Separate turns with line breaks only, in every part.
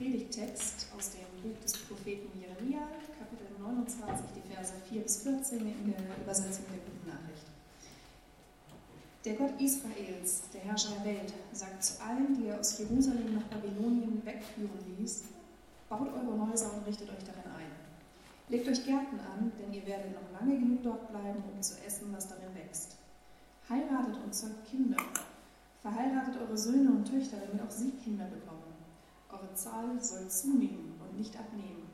Predigttext aus dem Buch des Propheten Jeremia, Kapitel 29, die Verse 4 bis 14 in der Übersetzung der Guten Nachricht. Der Gott Israels, der Herrscher der Welt, sagt zu allen, die er aus Jerusalem nach Babylonien wegführen ließ, baut eure Häuser und richtet euch darin ein. Legt euch Gärten an, denn ihr werdet noch lange genug dort bleiben, um zu essen, was darin wächst. Heiratet und zeugt Kinder. Verheiratet eure Söhne und Töchter, damit auch sie Kinder bekommen. Eure Zahl soll zunehmen und nicht abnehmen.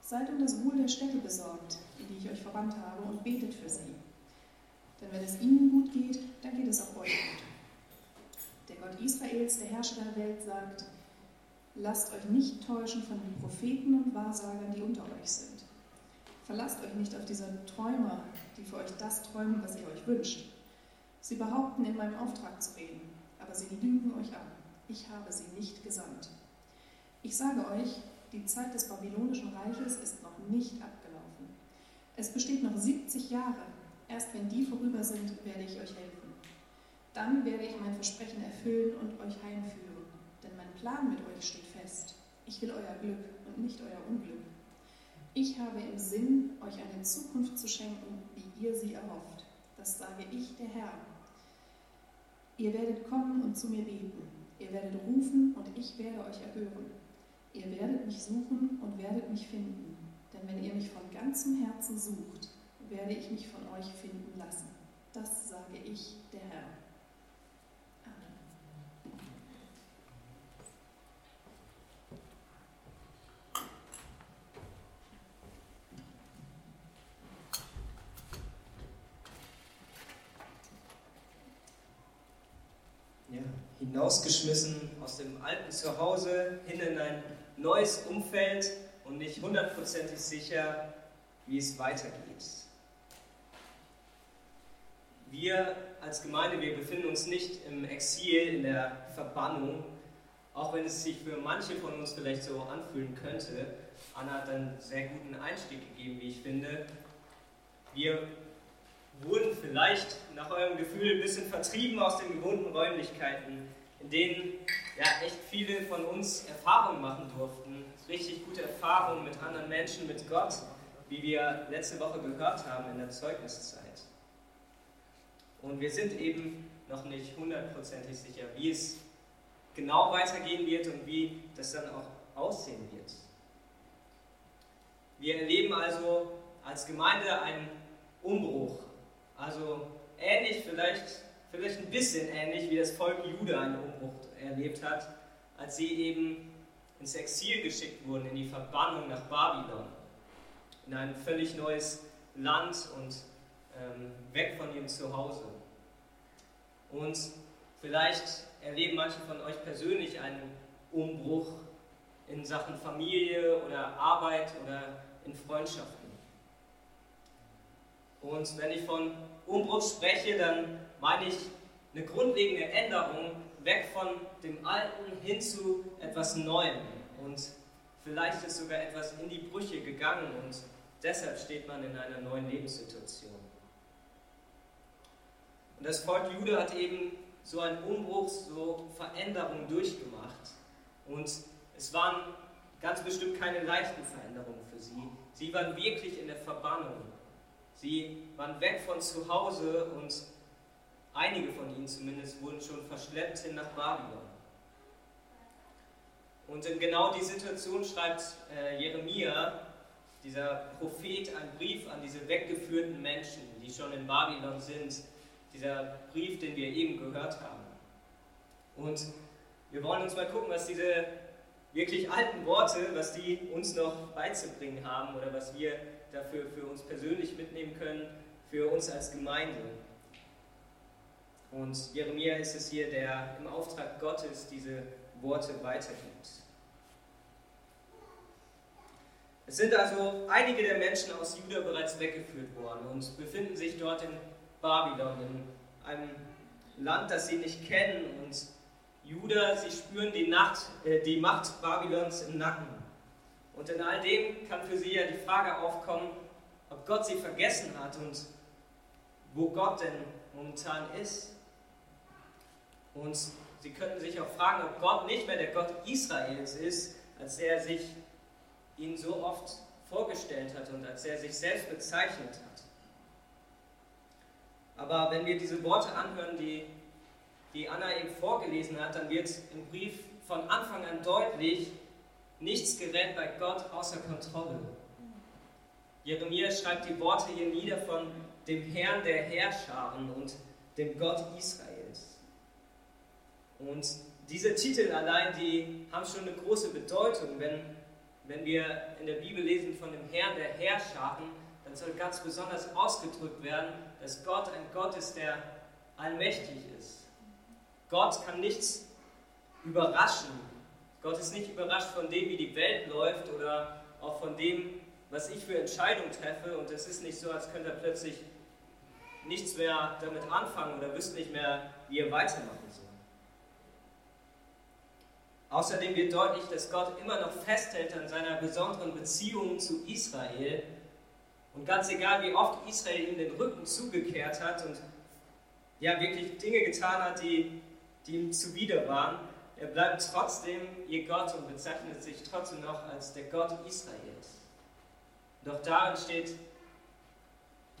Seid um das Wohl der Städte besorgt, in die ich euch verbannt habe, und betet für sie. Denn wenn es ihnen gut geht, dann geht es auch euch gut. Der Gott Israels, der Herrscher der Welt, sagt, lasst euch nicht täuschen von den Propheten und Wahrsagern, die unter euch sind. Verlasst euch nicht auf diese Träumer, die für euch das träumen, was ihr euch wünscht. Sie behaupten, in meinem Auftrag zu reden, aber sie lügen euch an ich habe sie nicht gesandt. Ich sage euch, die Zeit des babylonischen Reiches ist noch nicht abgelaufen. Es besteht noch 70 Jahre. Erst wenn die vorüber sind, werde ich euch helfen. Dann werde ich mein Versprechen erfüllen und euch heimführen. Denn mein Plan mit euch steht fest. Ich will euer Glück und nicht euer Unglück. Ich habe im Sinn, euch eine Zukunft zu schenken, wie ihr sie erhofft. Das sage ich, der Herr. Ihr werdet kommen und zu mir beten. Ihr werdet rufen und ich werde euch erhören. Ihr werdet mich suchen und werdet mich finden. Denn wenn ihr mich von ganzem Herzen sucht, werde ich mich von euch finden lassen. Das sage ich, der Herr.
Hinausgeschmissen aus dem alten Zuhause hin in ein neues Umfeld und nicht hundertprozentig sicher, wie es weitergeht. Wir als Gemeinde, wir befinden uns nicht im Exil, in der Verbannung, auch wenn es sich für manche von uns vielleicht so anfühlen könnte. Anna hat einen sehr guten Einstieg gegeben, wie ich finde. Wir wurden vielleicht nach eurem Gefühl ein bisschen vertrieben aus den gewohnten Räumlichkeiten in denen ja, echt viele von uns Erfahrungen machen durften. Richtig gute Erfahrungen mit anderen Menschen, mit Gott, wie wir letzte Woche gehört haben in der Zeugniszeit. Und wir sind eben noch nicht hundertprozentig sicher, wie es genau weitergehen wird und wie das dann auch aussehen wird. Wir erleben also als Gemeinde einen Umbruch. Also ähnlich vielleicht vielleicht ein bisschen ähnlich wie das Volk Juda einen Umbruch erlebt hat, als sie eben ins Exil geschickt wurden, in die Verbannung nach Babylon, in ein völlig neues Land und ähm, weg von ihrem Zuhause. Und vielleicht erleben manche von euch persönlich einen Umbruch in Sachen Familie oder Arbeit oder in Freundschaften. Und wenn ich von Umbruch spreche, dann meine ich eine grundlegende Änderung weg von dem Alten hin zu etwas Neuem. Und vielleicht ist sogar etwas in die Brüche gegangen und deshalb steht man in einer neuen Lebenssituation. Und das Volk Jude hat eben so einen Umbruch, so Veränderungen durchgemacht. Und es waren ganz bestimmt keine leichten Veränderungen für sie. Sie waren wirklich in der Verbannung. Sie waren weg von zu Hause und einige von ihnen zumindest wurden schon verschleppt hin nach Babylon. Und in genau die Situation schreibt äh, Jeremia, dieser Prophet, einen Brief an diese weggeführten Menschen, die schon in Babylon sind. Dieser Brief, den wir eben gehört haben. Und wir wollen uns mal gucken, was diese wirklich alten Worte, was die uns noch beizubringen haben oder was wir dafür für uns persönlich mitnehmen können, für uns als Gemeinde. Und Jeremia ist es hier, der im Auftrag Gottes diese Worte weitergibt. Es sind also einige der Menschen aus Juda bereits weggeführt worden und befinden sich dort in Babylon, in einem Land, das sie nicht kennen. Und Juda, sie spüren die, Nacht, äh, die Macht Babylons im Nacken. Und in all dem kann für sie ja die Frage aufkommen, ob Gott sie vergessen hat und wo Gott denn momentan ist. Und sie könnten sich auch fragen, ob Gott nicht mehr der Gott Israels ist, als er sich ihn so oft vorgestellt hat und als er sich selbst bezeichnet hat. Aber wenn wir diese Worte anhören, die, die Anna eben vorgelesen hat, dann wird im Brief von Anfang an deutlich, nichts gerät bei Gott außer Kontrolle. Jeremia schreibt die Worte hier nieder von dem Herrn der Herrscharen und dem Gott Israels. Und diese Titel allein, die haben schon eine große Bedeutung. Wenn, wenn wir in der Bibel lesen von dem Herrn der Herrscharen, dann soll ganz besonders ausgedrückt werden, dass Gott ein Gott ist, der allmächtig ist. Gott kann nichts überraschen. Gott ist nicht überrascht von dem, wie die Welt läuft oder auch von dem, was ich für Entscheidungen treffe. Und es ist nicht so, als könnte er plötzlich nichts mehr damit anfangen oder wüsste nicht mehr, wie er weitermachen soll. Außerdem wird deutlich, dass Gott immer noch festhält an seiner besonderen Beziehung zu Israel. Und ganz egal, wie oft Israel ihm den Rücken zugekehrt hat und ja wirklich Dinge getan hat, die, die ihm zuwider waren, er bleibt trotzdem ihr Gott und bezeichnet sich trotzdem noch als der Gott Israels. Doch darin steht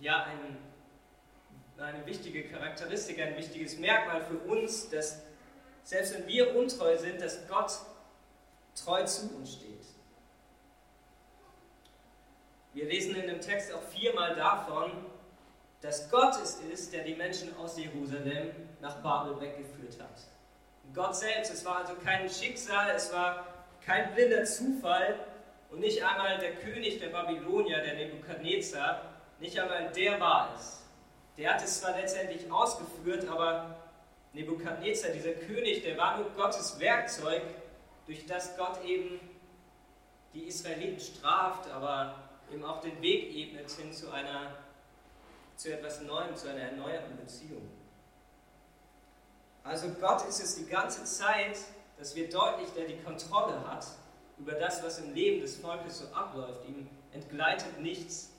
ja ein, eine wichtige Charakteristik, ein wichtiges Merkmal für uns, dass selbst wenn wir untreu sind, dass Gott treu zu uns steht. Wir lesen in dem Text auch viermal davon, dass Gott es ist, der die Menschen aus Jerusalem nach Babel weggeführt hat. Gott selbst, es war also kein Schicksal, es war kein blinder Zufall und nicht einmal der König der Babylonier, der Nebukadnezar, nicht einmal der war es. Der hat es zwar letztendlich ausgeführt, aber Nebukadnezar, dieser König, der war nur Gottes Werkzeug, durch das Gott eben die Israeliten straft, aber eben auch den Weg ebnet hin zu einer zu etwas Neuem, zu einer erneuerten Beziehung. Also Gott ist es die ganze Zeit, dass wir deutlich, der die Kontrolle hat über das, was im Leben des Volkes so abläuft. Ihm entgleitet nichts.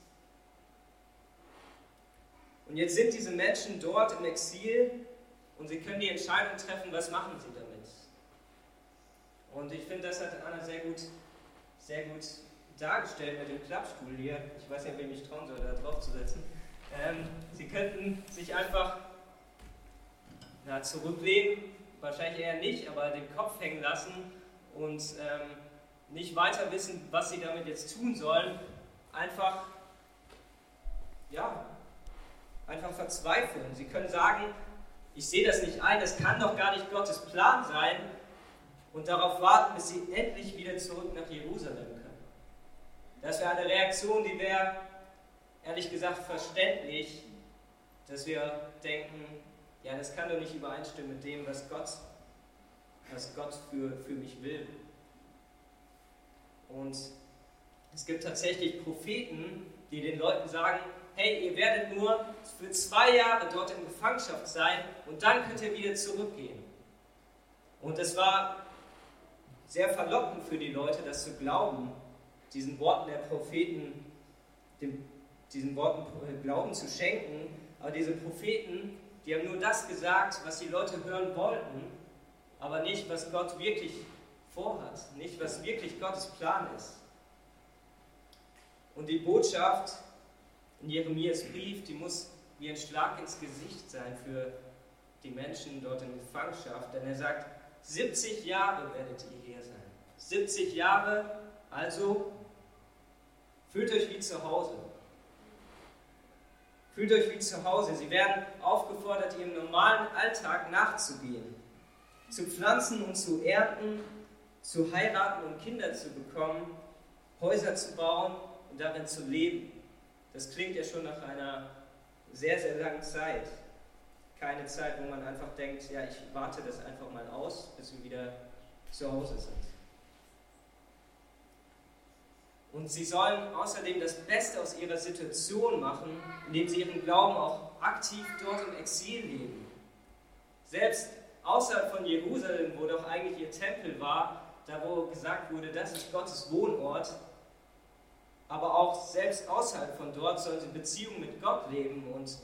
Und jetzt sind diese Menschen dort im Exil und sie können die Entscheidung treffen, was machen sie damit. Und ich finde, das hat Anna sehr gut, sehr gut dargestellt mit dem Klappstuhl hier. Ich weiß nicht, wem ich trauen soll, da drauf zu setzen. Ähm, sie könnten sich einfach na, zurücklehnen, wahrscheinlich eher nicht, aber den Kopf hängen lassen und ähm, nicht weiter wissen, was sie damit jetzt tun sollen. Einfach, ja, einfach verzweifeln. Sie können sagen, ich sehe das nicht ein, das kann doch gar nicht Gottes Plan sein und darauf warten, bis sie endlich wieder zurück nach Jerusalem können. Das wäre eine Reaktion, die wäre, ehrlich gesagt, verständlich, dass wir denken, ja, das kann doch nicht übereinstimmen mit dem, was Gott, was Gott für, für mich will. Und es gibt tatsächlich Propheten, die den Leuten sagen, hey, ihr werdet nur für zwei Jahre dort in Gefangenschaft sein und dann könnt ihr wieder zurückgehen. Und es war sehr verlockend für die Leute, das zu glauben, diesen Worten der Propheten, dem, diesen Worten Glauben zu schenken. Aber diese Propheten, die haben nur das gesagt, was die Leute hören wollten, aber nicht, was Gott wirklich vorhat, nicht, was wirklich Gottes Plan ist. Und die Botschaft in Jeremias Brief, die muss wie ein Schlag ins Gesicht sein für die Menschen dort in Gefangenschaft, denn er sagt, 70 Jahre werdet ihr hier sein. 70 Jahre, also fühlt euch wie zu Hause. Fühlt euch wie zu Hause. Sie werden aufgefordert, ihrem normalen Alltag nachzugehen, zu pflanzen und zu ernten, zu heiraten und Kinder zu bekommen, Häuser zu bauen und darin zu leben. Das klingt ja schon nach einer sehr, sehr langen Zeit. Keine Zeit, wo man einfach denkt, ja, ich warte das einfach mal aus, bis wir wieder zu Hause sind. Und sie sollen außerdem das Beste aus ihrer Situation machen, indem sie ihren Glauben auch aktiv dort im Exil leben. Selbst außerhalb von Jerusalem, wo doch eigentlich ihr Tempel war, da wo gesagt wurde, das ist Gottes Wohnort, aber auch selbst außerhalb von dort sollen sie Beziehungen mit Gott leben und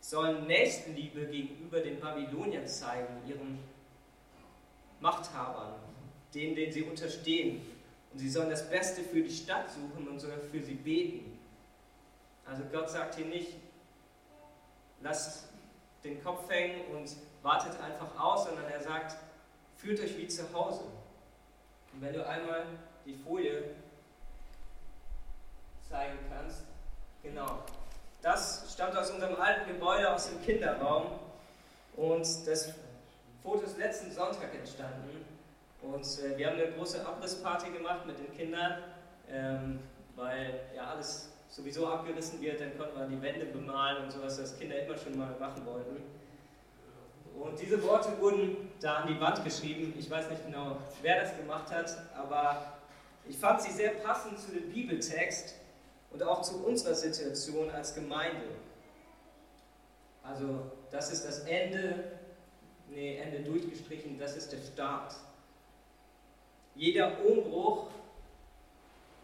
sollen Nächstenliebe gegenüber den Babyloniern zeigen, ihren Machthabern, denen, denen sie unterstehen. Und sie sollen das Beste für die Stadt suchen und sogar für sie beten. Also Gott sagt hier nicht, lasst den Kopf hängen und wartet einfach aus, sondern er sagt, fühlt euch wie zu Hause. Und wenn du einmal die Folie zeigen kannst, genau. Das stammt aus unserem alten Gebäude, aus dem Kinderraum. Und das Foto ist letzten Sonntag entstanden. Und äh, wir haben eine große Abrissparty gemacht mit den Kindern, ähm, weil ja alles sowieso abgerissen wird, dann konnten wir die Wände bemalen und sowas, was Kinder immer schon mal machen wollten. Und diese Worte wurden da an die Wand geschrieben. Ich weiß nicht genau, wer das gemacht hat, aber ich fand sie sehr passend zu dem Bibeltext und auch zu unserer Situation als Gemeinde. Also, das ist das Ende, nee, Ende durchgestrichen, das ist der Start. Jeder Umbruch,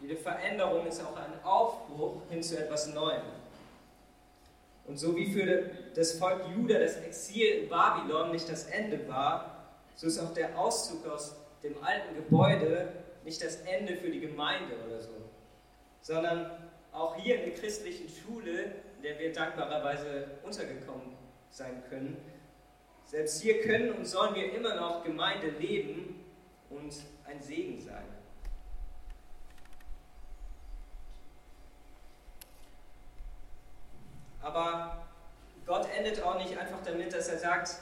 jede Veränderung ist auch ein Aufbruch hin zu etwas Neuem. Und so wie für das Volk Juda das Exil in Babylon nicht das Ende war, so ist auch der Auszug aus dem alten Gebäude nicht das Ende für die Gemeinde oder so, sondern auch hier in der christlichen Schule, in der wir dankbarerweise untergekommen sein können, selbst hier können und sollen wir immer noch Gemeinde leben und ein Segen sein. Aber Gott endet auch nicht einfach damit, dass er sagt,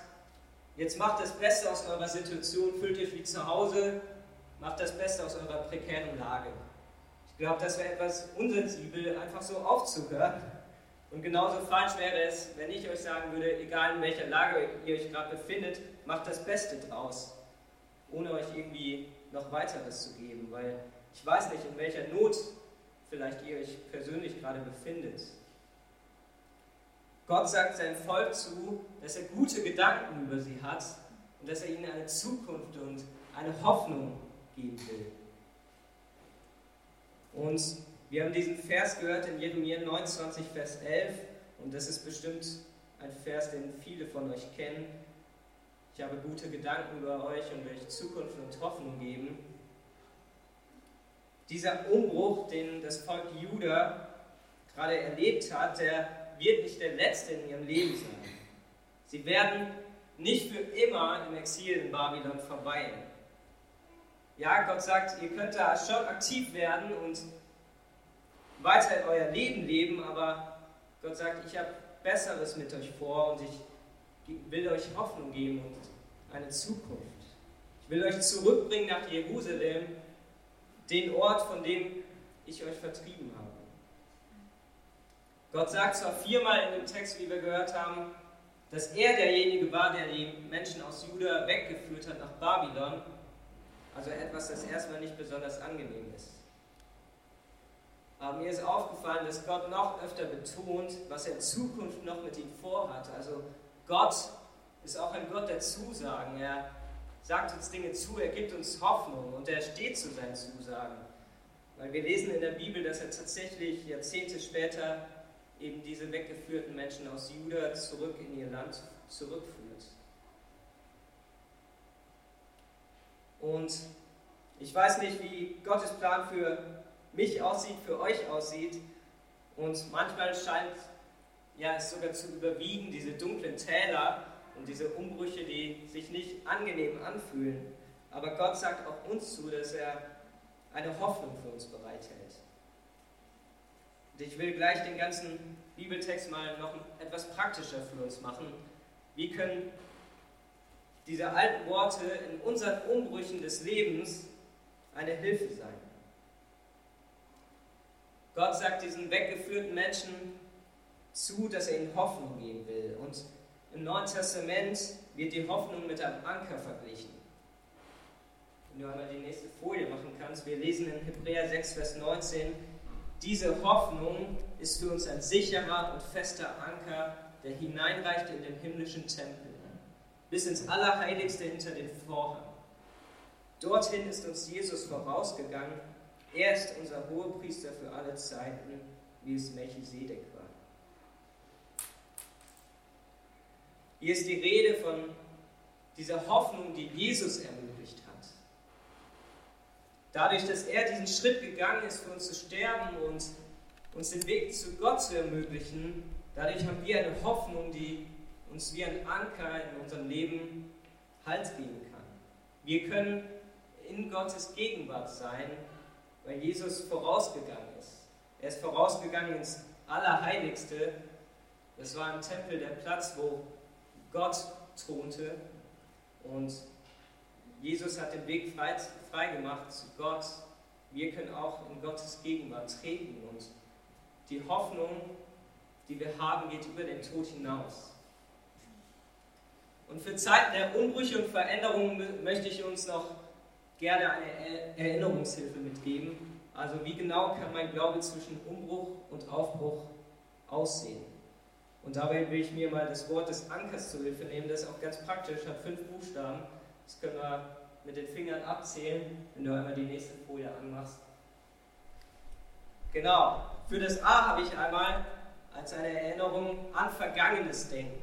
jetzt macht das Beste aus eurer Situation, fühlt euch wie zu Hause, macht das Beste aus eurer prekären Lage. Ich glaube, das wäre etwas unsensibel, einfach so aufzuhören. Und genauso falsch wäre es, wenn ich euch sagen würde, egal in welcher Lage ihr euch gerade befindet, macht das Beste draus, ohne euch irgendwie noch weiteres zu geben, weil ich weiß nicht, in welcher Not vielleicht ihr euch persönlich gerade befindet. Gott sagt seinem Volk zu, dass er gute Gedanken über sie hat und dass er ihnen eine Zukunft und eine Hoffnung geben will. Und wir haben diesen Vers gehört in Jeremia 29, Vers 11 und das ist bestimmt ein Vers, den viele von euch kennen. Ich habe gute Gedanken über euch und euch Zukunft und Hoffnung geben. Dieser Umbruch, den das Volk Juda gerade erlebt hat, der wird nicht der letzte in ihrem Leben sein. Sie werden nicht für immer im Exil in Babylon verweilen. Ja, Gott sagt, ihr könnt da schon aktiv werden und weiter euer Leben leben, aber Gott sagt, ich habe Besseres mit euch vor und ich will euch Hoffnung geben und eine Zukunft. Ich will euch zurückbringen nach Jerusalem, den Ort, von dem ich euch vertrieben habe. Gott sagt zwar viermal in dem Text, wie wir gehört haben, dass er derjenige war, der die Menschen aus Juda weggeführt hat nach Babylon, also etwas, das erstmal nicht besonders angenehm ist. Aber mir ist aufgefallen, dass Gott noch öfter betont, was er in Zukunft noch mit ihnen vorhat. Also Gott ist auch ein Gott der Zusagen. Er sagt uns Dinge zu, er gibt uns Hoffnung und er steht zu seinen Zusagen. Weil wir lesen in der Bibel, dass er tatsächlich Jahrzehnte später eben diese weggeführten Menschen aus Juda zurück in ihr Land zurückführt. Und ich weiß nicht, wie Gottes Plan für mich aussieht, für euch aussieht. Und manchmal scheint ja, es sogar zu überwiegen, diese dunklen Täler und diese Umbrüche, die sich nicht angenehm anfühlen. Aber Gott sagt auch uns zu, dass er eine Hoffnung für uns bereithält. Und ich will gleich den ganzen Bibeltext mal noch etwas praktischer für uns machen. Wie können diese alten Worte in unseren Umbrüchen des Lebens eine Hilfe sein? Gott sagt diesen weggeführten Menschen zu, dass er ihnen Hoffnung geben will. Und im Neuen Testament wird die Hoffnung mit einem Anker verglichen. Wenn du einmal die nächste Folie machen kannst, wir lesen in Hebräer 6, Vers 19, diese Hoffnung ist für uns ein sicherer und fester Anker, der hineinreicht in den himmlischen Tempel, bis ins Allerheiligste hinter den Vorhang. Dorthin ist uns Jesus vorausgegangen. Er ist unser Hohepriester für alle Zeiten, wie es Melchisedek war. Hier ist die Rede von dieser Hoffnung, die Jesus ermöglicht hat. Dadurch, dass er diesen Schritt gegangen ist, für uns zu sterben und uns den Weg zu Gott zu ermöglichen, dadurch haben wir eine Hoffnung, die uns wie ein Anker in unserem Leben Halt geben kann. Wir können in Gottes Gegenwart sein, weil Jesus vorausgegangen ist. Er ist vorausgegangen ins Allerheiligste. Das war im Tempel der Platz, wo Gott thronte. Und Jesus hat den Weg frei, frei gemacht zu Gott. Wir können auch in Gottes Gegenwart treten. Und die Hoffnung, die wir haben, geht über den Tod hinaus. Und für Zeiten der Umbrüche und Veränderungen möchte ich uns noch gerne eine Erinnerungshilfe mitgeben. Also wie genau kann mein Glaube zwischen Umbruch und Aufbruch aussehen? Und dabei will ich mir mal das Wort des Ankers zur Hilfe nehmen. Das ist auch ganz praktisch, hat fünf Buchstaben. Das können wir mit den Fingern abzählen, wenn du einmal die nächste Folie anmachst. Genau, für das A habe ich einmal als eine Erinnerung an vergangenes Denken.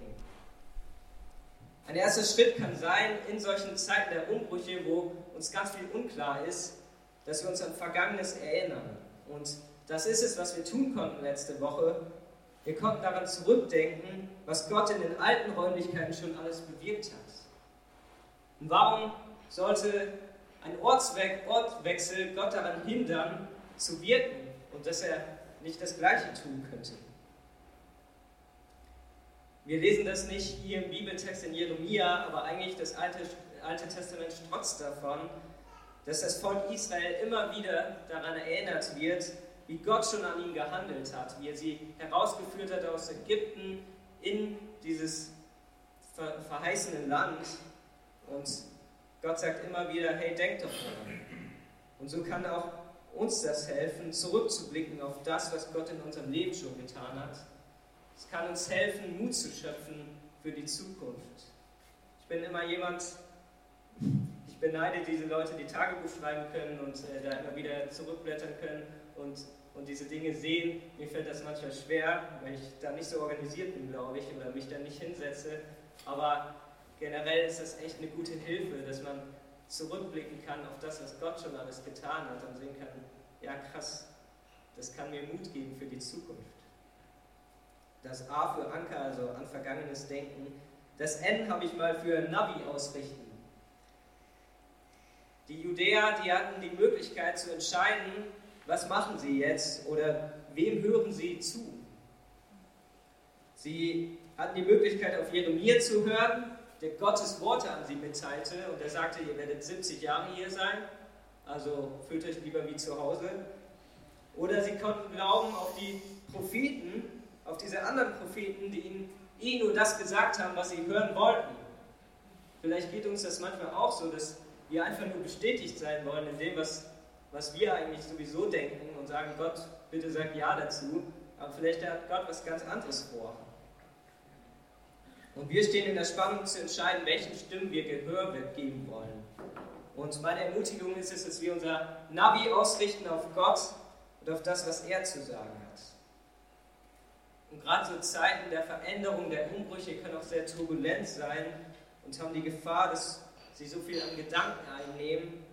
Ein erster Schritt kann sein, in solchen Zeiten der Umbrüche, wo uns ganz viel unklar ist, dass wir uns an Vergangenes erinnern. Und das ist es, was wir tun konnten letzte Woche. Wir konnten daran zurückdenken, was Gott in den alten Räumlichkeiten schon alles bewirkt hat. Und warum sollte ein Ortswe Ortwechsel Gott daran hindern, zu wirken und dass er nicht das Gleiche tun könnte? Wir lesen das nicht hier im Bibeltext in Jeremia, aber eigentlich das Alte, Alte Testament strotzt davon, dass das Volk Israel immer wieder daran erinnert wird, wie Gott schon an ihnen gehandelt hat, wie er sie herausgeführt hat aus Ägypten in dieses verheißene Land. Und Gott sagt immer wieder, hey, denk doch daran. Und so kann auch uns das helfen, zurückzublicken auf das, was Gott in unserem Leben schon getan hat es kann uns helfen, Mut zu schöpfen für die Zukunft. Ich bin immer jemand, ich beneide diese Leute, die Tagebuch schreiben können und äh, da immer wieder zurückblättern können und, und diese Dinge sehen. Mir fällt das manchmal schwer, weil ich da nicht so organisiert bin, glaube ich, oder mich da nicht hinsetze. Aber generell ist das echt eine gute Hilfe, dass man zurückblicken kann auf das, was Gott schon alles getan hat und sehen kann, ja krass, das kann mir Mut geben für die Zukunft. Das A für Anker, also an vergangenes Denken. Das N habe ich mal für Navi ausrichten. Die Judäer, die hatten die Möglichkeit zu entscheiden, was machen sie jetzt oder wem hören sie zu. Sie hatten die Möglichkeit, auf Jeremia zu hören, der Gottes Worte an sie mitteilte und er sagte, ihr werdet 70 Jahre hier sein, also fühlt euch lieber wie zu Hause. Oder sie konnten glauben auf die Propheten, auf diese anderen Propheten, die ihnen eh nur das gesagt haben, was sie hören wollten. Vielleicht geht uns das manchmal auch so, dass wir einfach nur bestätigt sein wollen in dem, was, was wir eigentlich sowieso denken und sagen, Gott, bitte sag Ja dazu. Aber vielleicht hat Gott was ganz anderes vor. Und wir stehen in der Spannung zu entscheiden, welchen Stimmen wir Gehör geben wollen. Und meine Ermutigung ist es, dass wir unser Navi ausrichten auf Gott und auf das, was er zu sagen. Und gerade so Zeiten der Veränderung, der Umbrüche können auch sehr turbulent sein und haben die Gefahr, dass sie so viel an Gedanken einnehmen,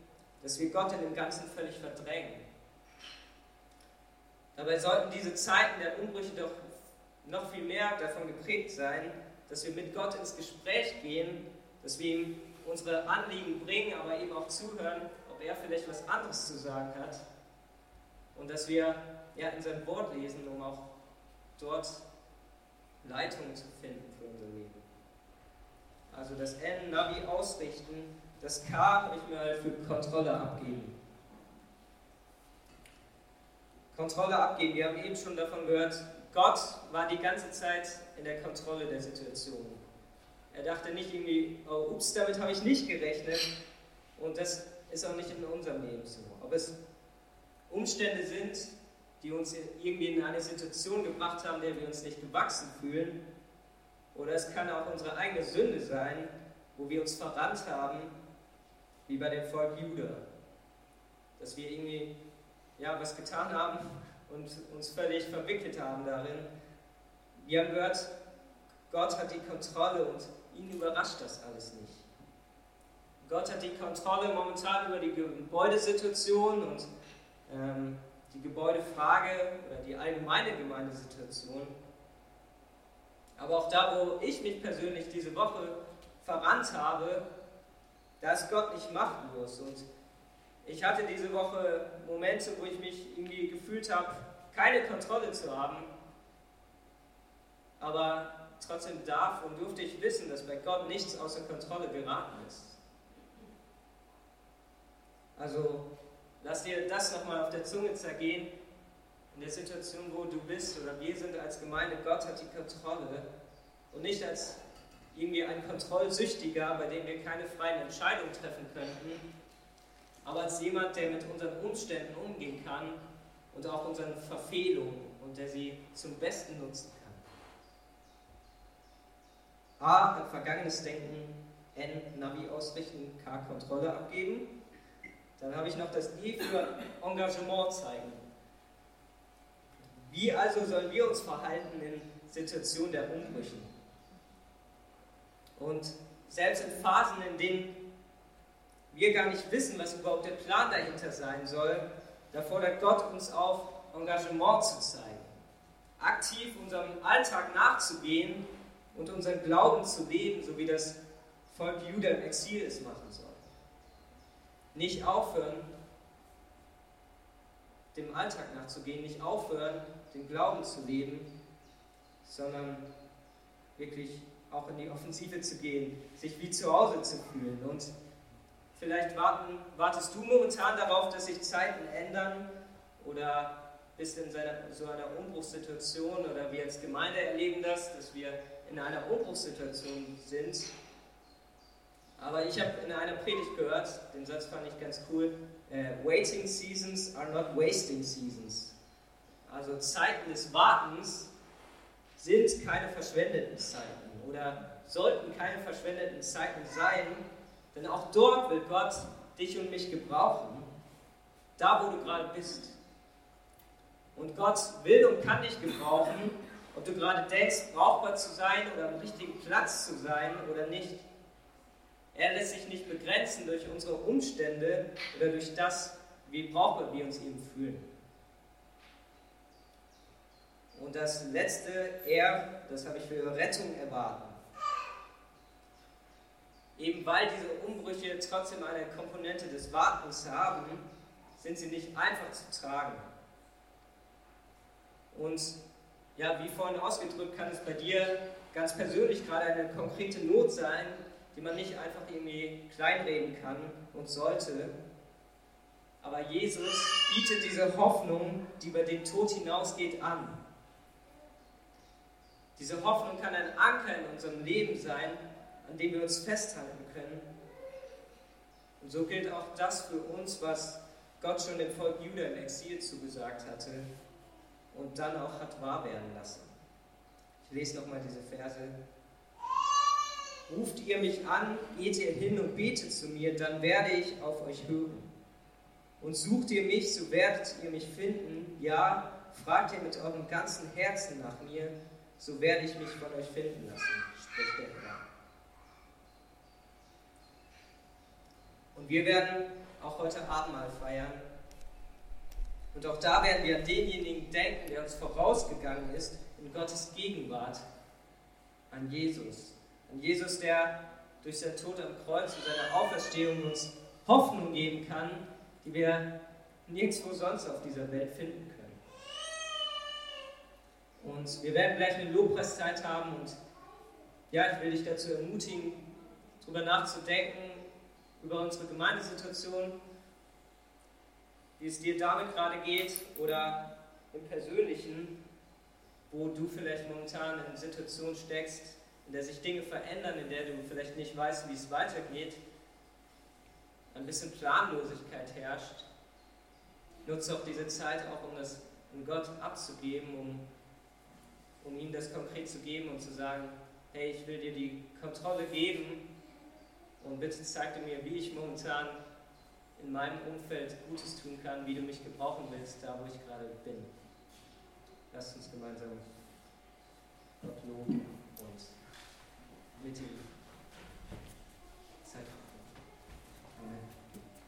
dass wir Gott in dem Ganzen völlig verdrängen. Dabei sollten diese Zeiten der Umbrüche doch noch viel mehr davon geprägt sein, dass wir mit Gott ins Gespräch gehen, dass wir ihm unsere Anliegen bringen, aber eben auch zuhören, ob er vielleicht was anderes zu sagen hat. Und dass wir ja, in sein Wort lesen, um auch dort Leitungen zu finden für unser Leben. Also das N, Navi ausrichten, das K habe ich mir halt für Kontrolle abgeben. Kontrolle abgeben, wir haben eben schon davon gehört, Gott war die ganze Zeit in der Kontrolle der Situation. Er dachte nicht irgendwie, oh, ups, damit habe ich nicht gerechnet. Und das ist auch nicht in unserem Leben so. Ob es Umstände sind, die uns irgendwie in eine Situation gebracht haben, der wir uns nicht gewachsen fühlen. Oder es kann auch unsere eigene Sünde sein, wo wir uns verrannt haben, wie bei dem Volk Juda. Dass wir irgendwie ja, was getan haben und uns völlig verwickelt haben darin. Wir haben gehört, Gott hat die Kontrolle und ihn überrascht das alles nicht. Gott hat die Kontrolle momentan über die Gebäudesituation und ähm, die Gebäudefrage oder die allgemeine Gemeindesituation. Aber auch da, wo ich mich persönlich diese Woche verrannt habe, da ist Gott nicht machtlos. Und ich hatte diese Woche Momente, wo ich mich irgendwie gefühlt habe, keine Kontrolle zu haben. Aber trotzdem darf und durfte ich wissen, dass bei Gott nichts außer Kontrolle geraten ist. Also lass dir das nochmal auf der Zunge zergehen. In der Situation, wo du bist oder wir sind als Gemeinde, Gott hat die Kontrolle und nicht als irgendwie ein Kontrollsüchtiger, bei dem wir keine freien Entscheidungen treffen könnten, aber als jemand, der mit unseren Umständen umgehen kann und auch unseren Verfehlungen und der sie zum Besten nutzen kann. A. An vergangenes Denken, N. Navi ausrichten, K. Kontrolle abgeben. Dann habe ich noch das E für Engagement zeigen. Wie also sollen wir uns verhalten in Situationen der Umbrüche? Und selbst in Phasen, in denen wir gar nicht wissen, was überhaupt der Plan dahinter sein soll, da fordert Gott uns auf, Engagement zu zeigen. Aktiv unserem Alltag nachzugehen und unseren Glauben zu leben, so wie das Volk Juda im Exil es machen soll. Nicht aufhören, dem Alltag nachzugehen, nicht aufhören, den Glauben zu leben, sondern wirklich auch in die Offensive zu gehen, sich wie zu Hause zu fühlen. Und vielleicht warten, wartest du momentan darauf, dass sich Zeiten ändern oder bist in so einer Umbruchssituation oder wir als Gemeinde erleben das, dass wir in einer Umbruchssituation sind. Aber ich habe in einer Predigt gehört, den Satz fand ich ganz cool, uh, waiting seasons are not wasting seasons. Also Zeiten des Wartens sind keine verschwendeten Zeiten oder sollten keine verschwendeten Zeiten sein, denn auch dort will Gott dich und mich gebrauchen, da wo du gerade bist. Und Gott will und kann dich gebrauchen, ob du gerade denkst, brauchbar zu sein oder am richtigen Platz zu sein oder nicht. Er lässt sich nicht begrenzen durch unsere Umstände oder durch das, wie brauchbar wir uns eben fühlen. Und das letzte, er, das habe ich für Rettung erwarten. Eben weil diese Umbrüche trotzdem eine Komponente des Wartens haben, sind sie nicht einfach zu tragen. Und ja, wie vorhin ausgedrückt, kann es bei dir ganz persönlich gerade eine konkrete Not sein, die man nicht einfach irgendwie kleinreden kann und sollte. Aber Jesus bietet diese Hoffnung, die über den Tod hinausgeht, an. Diese Hoffnung kann ein Anker in unserem Leben sein, an dem wir uns festhalten können. Und so gilt auch das für uns, was Gott schon dem Volk Juda im Exil zugesagt hatte und dann auch hat wahr werden lassen. Ich lese nochmal diese Verse. Ruft ihr mich an, geht ihr hin und betet zu mir, dann werde ich auf euch hören. Und sucht ihr mich, so werdet ihr mich finden. Ja, fragt ihr mit eurem ganzen Herzen nach mir, so werde ich mich von euch finden lassen, spricht der Herr. Und wir werden auch heute Abendmahl feiern. Und auch da werden wir an denjenigen denken, der uns vorausgegangen ist in Gottes Gegenwart, an Jesus. An Jesus, der durch sein Tod am Kreuz und seine Auferstehung uns Hoffnung geben kann, die wir nirgendwo sonst auf dieser Welt finden können. Und wir werden gleich eine Lobpreiszeit haben und ja, ich will dich dazu ermutigen, darüber nachzudenken, über unsere Gemeindesituation, wie es dir damit gerade geht oder im Persönlichen, wo du vielleicht momentan in Situationen steckst, in der sich Dinge verändern, in der du vielleicht nicht weißt, wie es weitergeht, ein bisschen Planlosigkeit herrscht. Nutze auch diese Zeit auch, um das in Gott abzugeben, um um ihm das konkret zu geben und zu sagen, hey, ich will dir die Kontrolle geben und bitte zeig dir mir, wie ich momentan in meinem Umfeld Gutes tun kann, wie du mich gebrauchen willst, da wo ich gerade bin. Lasst uns gemeinsam Gott loben und mit ihm.